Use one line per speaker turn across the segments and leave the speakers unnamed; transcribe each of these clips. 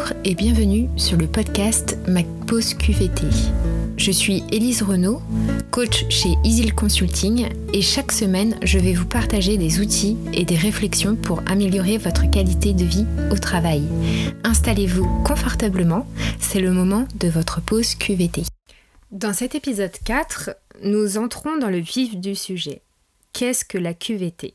Bonjour et bienvenue sur le podcast Ma Pause QVT. Je suis Élise Renaud, coach chez Easy Consulting et chaque semaine je vais vous partager des outils et des réflexions pour améliorer votre qualité de vie au travail. Installez-vous confortablement, c'est le moment de votre pause QVT. Dans cet épisode 4, nous entrons dans le vif du sujet. Qu'est-ce que la QVT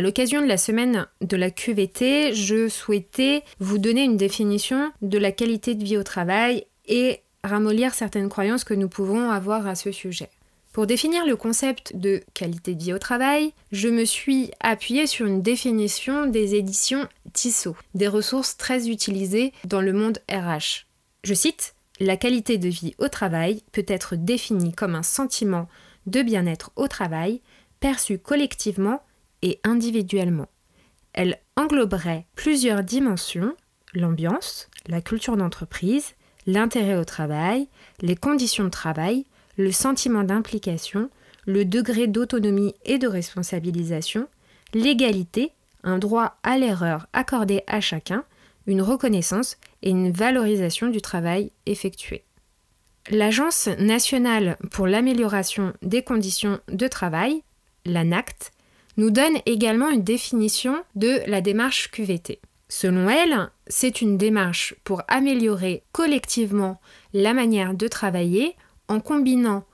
à l'occasion de la semaine de la QVT, je souhaitais vous donner une définition de la qualité de vie au travail et ramollir certaines croyances que nous pouvons avoir à ce sujet. Pour définir le concept de qualité de vie au travail, je me suis appuyée sur une définition des éditions Tissot, des ressources très utilisées dans le monde RH. Je cite La qualité de vie au travail peut être définie comme un sentiment de bien-être au travail perçu collectivement et individuellement. Elle engloberait plusieurs dimensions, l'ambiance, la culture d'entreprise, l'intérêt au travail, les conditions de travail, le sentiment d'implication, le degré d'autonomie et de responsabilisation, l'égalité, un droit à l'erreur accordé à chacun, une reconnaissance et une valorisation du travail effectué. L'Agence nationale pour l'amélioration des conditions de travail, l'ANACT, nous donne également une définition de la démarche QVT. Selon elle, c'est une démarche pour améliorer collectivement la manière de travailler en combinant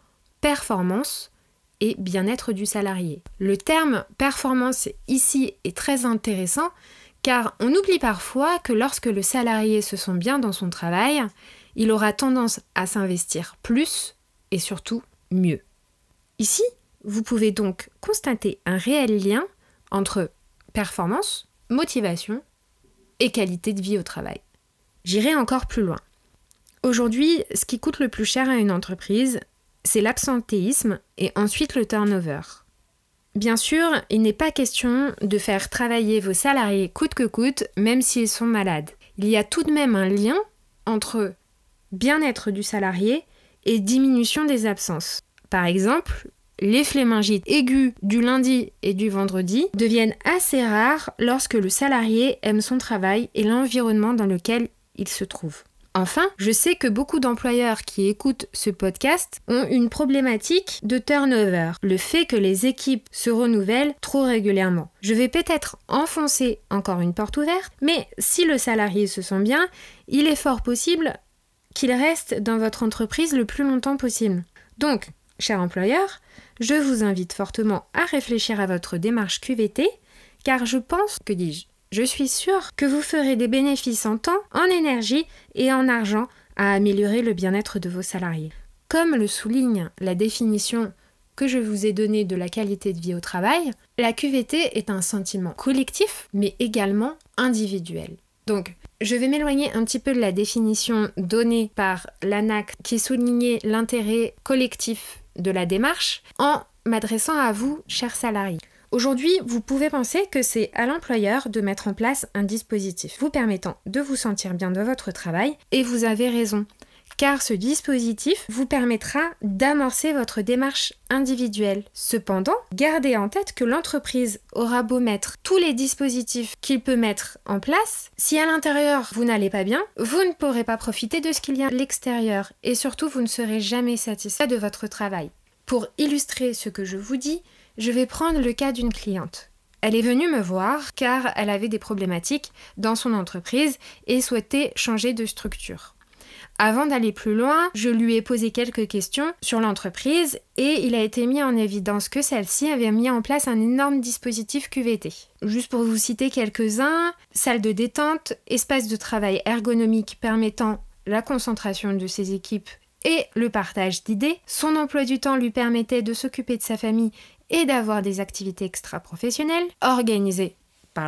performance et bien-être du salarié. Le terme performance ici est très intéressant car on oublie parfois que lorsque le salarié se sent bien dans son travail, il aura tendance à s'investir plus et surtout mieux. Ici, vous pouvez donc constater un réel lien entre performance, motivation et qualité de vie au travail. J'irai encore plus loin. Aujourd'hui, ce qui coûte le plus cher à une entreprise, c'est l'absentéisme et ensuite le turnover. Bien sûr, il n'est pas question de faire travailler vos salariés coûte que coûte, même s'ils sont malades. Il y a tout de même un lien entre bien-être du salarié et diminution des absences. Par exemple, les flémingites aiguës du lundi et du vendredi deviennent assez rares lorsque le salarié aime son travail et l'environnement dans lequel il se trouve. Enfin, je sais que beaucoup d'employeurs qui écoutent ce podcast ont une problématique de turnover, le fait que les équipes se renouvellent trop régulièrement. Je vais peut-être enfoncer encore une porte ouverte, mais si le salarié se sent bien, il est fort possible qu'il reste dans votre entreprise le plus longtemps possible. Donc, cher employeur, je vous invite fortement à réfléchir à votre démarche QVT, car je pense, que dis-je, je suis sûre que vous ferez des bénéfices en temps, en énergie et en argent à améliorer le bien-être de vos salariés. Comme le souligne la définition que je vous ai donnée de la qualité de vie au travail, la QVT est un sentiment collectif, mais également individuel. Donc, je vais m'éloigner un petit peu de la définition donnée par l'ANAC qui soulignait l'intérêt collectif de la démarche en m'adressant à vous, chers salariés. Aujourd'hui, vous pouvez penser que c'est à l'employeur de mettre en place un dispositif vous permettant de vous sentir bien dans votre travail, et vous avez raison, car ce dispositif vous permettra d'amorcer votre démarche individuelle. Cependant, gardez en tête que l'entreprise aura beau mettre tous les dispositifs qu'il peut mettre en place, si à l'intérieur vous n'allez pas bien, vous ne pourrez pas profiter de ce qu'il y a à l'extérieur, et surtout vous ne serez jamais satisfait de votre travail. Pour illustrer ce que je vous dis, je vais prendre le cas d'une cliente. Elle est venue me voir car elle avait des problématiques dans son entreprise et souhaitait changer de structure. Avant d'aller plus loin, je lui ai posé quelques questions sur l'entreprise et il a été mis en évidence que celle-ci avait mis en place un énorme dispositif QVT. Juste pour vous citer quelques-uns, salle de détente, espace de travail ergonomique permettant la concentration de ses équipes et le partage d'idées. Son emploi du temps lui permettait de s'occuper de sa famille et d'avoir des activités extra-professionnelles organisées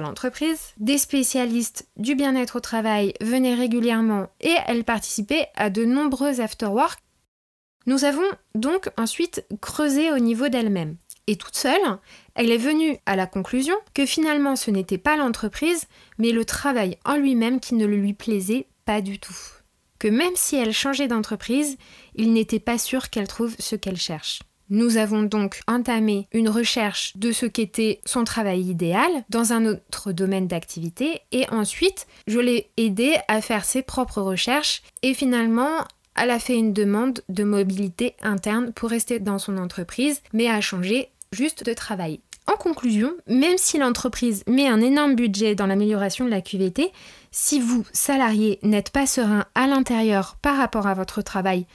l'entreprise. Des spécialistes du bien-être au travail venaient régulièrement et elles participaient à de nombreux after-work. Nous avons donc ensuite creusé au niveau d'elle-même. Et toute seule, elle est venue à la conclusion que finalement ce n'était pas l'entreprise, mais le travail en lui-même qui ne lui plaisait pas du tout que même si elle changeait d'entreprise, il n'était pas sûr qu'elle trouve ce qu'elle cherche. Nous avons donc entamé une recherche de ce qu'était son travail idéal dans un autre domaine d'activité et ensuite je l'ai aidé à faire ses propres recherches et finalement elle a fait une demande de mobilité interne pour rester dans son entreprise mais a changé juste de travail. En conclusion, même si l'entreprise met un énorme budget dans l'amélioration de la QVT, si vous, salarié, n'êtes pas serein à l'intérieur par rapport à votre travail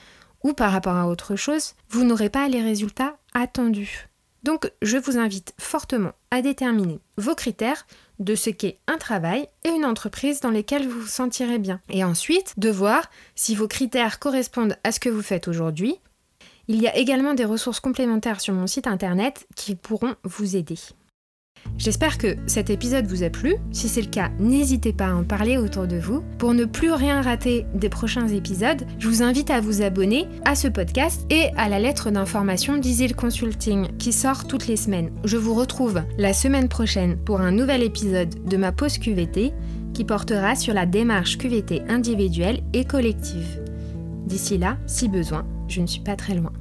ou par rapport à autre chose, vous n'aurez pas les résultats attendus. Donc je vous invite fortement à déterminer vos critères de ce qu'est un travail et une entreprise dans lesquelles vous vous sentirez bien. Et ensuite de voir si vos critères correspondent à ce que vous faites aujourd'hui. Il y a également des ressources complémentaires sur mon site internet qui pourront vous aider. J'espère que cet épisode vous a plu. Si c'est le cas, n'hésitez pas à en parler autour de vous. Pour ne plus rien rater des prochains épisodes, je vous invite à vous abonner à ce podcast et à la lettre d'information d'Easy Consulting qui sort toutes les semaines. Je vous retrouve la semaine prochaine pour un nouvel épisode de ma pause QVT qui portera sur la démarche QVT individuelle et collective. D'ici là, si besoin, je ne suis pas très loin.